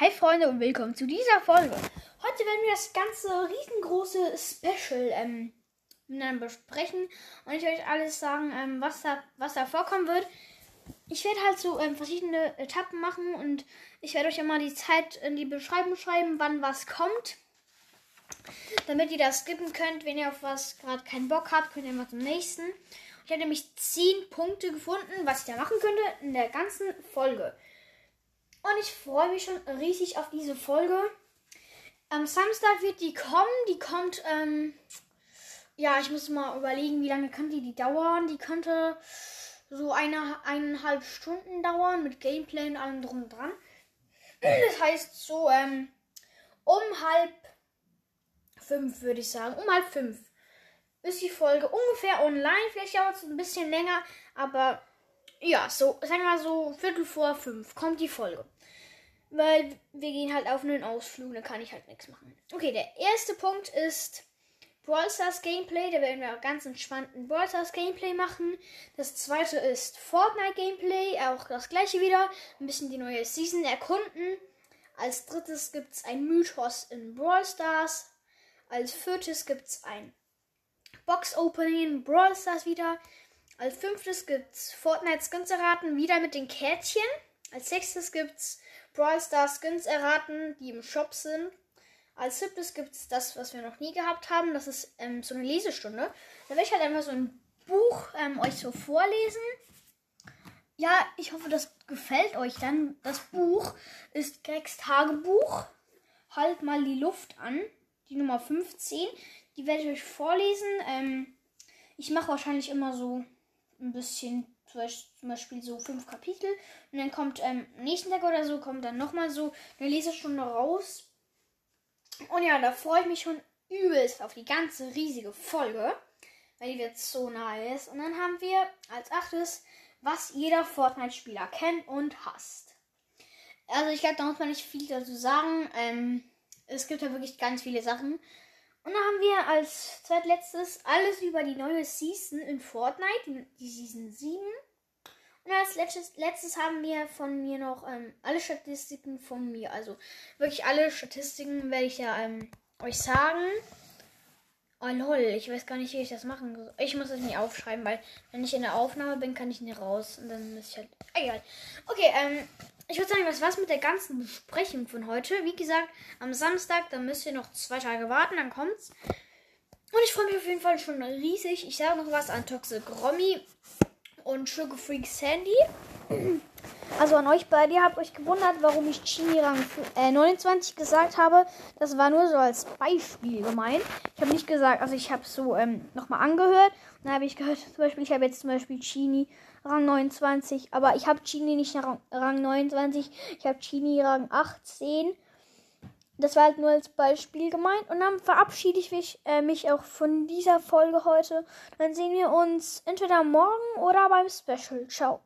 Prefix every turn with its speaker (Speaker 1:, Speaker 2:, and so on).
Speaker 1: Hi Freunde und willkommen zu dieser Folge. Heute werden wir das ganze riesengroße Special ähm, besprechen und ich werde euch alles sagen, ähm, was, da, was da vorkommen wird. Ich werde halt so ähm, verschiedene Etappen machen und ich werde euch immer die Zeit in die Beschreibung schreiben, wann was kommt. Damit ihr das skippen könnt, wenn ihr auf was gerade keinen Bock habt, könnt ihr mal zum nächsten. Ich habe nämlich 10 Punkte gefunden, was ich da machen könnte in der ganzen Folge. Und ich freue mich schon riesig auf diese Folge. Am Samstag wird die kommen. Die kommt, ähm, ja, ich muss mal überlegen, wie lange könnte die dauern. Die könnte so eine, eineinhalb Stunden dauern mit Gameplay und allem drum und dran. Das heißt so, ähm, um halb fünf würde ich sagen. Um halb fünf ist die Folge ungefähr online. Vielleicht dauert es ein bisschen länger, aber ja, so, sagen wir mal so, Viertel vor fünf kommt die Folge. Weil wir gehen halt auf einen Ausflug, da kann ich halt nichts machen. Okay, der erste Punkt ist Brawl Stars Gameplay. Da werden wir auch ganz entspannten Brawl Stars Gameplay machen. Das zweite ist Fortnite Gameplay, auch das gleiche wieder. Ein bisschen die neue Season erkunden. Als drittes gibt es ein Mythos in Brawl Stars. Als viertes gibt es ein Box Opening in Brawl Stars wieder. Als fünftes gibt es Fortnite Skins erraten, wieder mit den Kärtchen. Als sechstes gibt es Brawl Stars Skins erraten, die im Shop sind. Als siebtes gibt es das, was wir noch nie gehabt haben. Das ist ähm, so eine Lesestunde. Da werde ich halt einfach so ein Buch ähm, euch so vorlesen. Ja, ich hoffe, das gefällt euch dann. Das Buch ist Gregs Tagebuch. Halt mal die Luft an. Die Nummer 15. Die werde ich euch vorlesen. Ähm, ich mache wahrscheinlich immer so ein bisschen, zum Beispiel so fünf Kapitel. Und dann kommt ähm, nächsten Tag oder so, kommt dann nochmal so eine Lesestunde raus. Und ja, da freue ich mich schon übelst auf die ganze riesige Folge. Weil die wird so nice. Und dann haben wir als achtes, was jeder Fortnite-Spieler kennt und hasst. Also ich glaube, da muss man nicht viel dazu sagen. Ähm, es gibt ja wirklich ganz viele Sachen. Und dann haben wir als zweitletztes alles über die neue Season in Fortnite, die Season 7. Und als letztes, letztes haben wir von mir noch ähm, alle Statistiken von mir. Also wirklich alle Statistiken werde ich ja ähm, euch sagen. Oh lol, ich weiß gar nicht, wie ich das machen soll. Ich muss es nicht aufschreiben, weil wenn ich in der Aufnahme bin, kann ich nicht raus. Und dann ist ich halt. Egal. Okay, ähm, ich würde sagen, das war's mit der ganzen Besprechung von heute. Wie gesagt, am Samstag, da müsst ihr noch zwei Tage warten, dann kommt's. Und ich freue mich auf jeden Fall schon riesig. Ich sage noch was an Toxic Romy und Sugar Freak Sandy. Also an euch beide, ihr habt euch gewundert, warum ich Chini Rang äh, 29 gesagt habe. Das war nur so als Beispiel gemeint. Ich habe nicht gesagt, also ich habe es so ähm, nochmal angehört. Und dann habe ich gehört, zum Beispiel, ich habe jetzt zum Beispiel Chini Rang 29. Aber ich habe Chini nicht Rang, Rang 29. Ich habe Chini Rang 18. Das war halt nur als Beispiel gemeint. Und dann verabschiede ich mich, äh, mich auch von dieser Folge heute. Dann sehen wir uns entweder morgen oder beim Special. Ciao.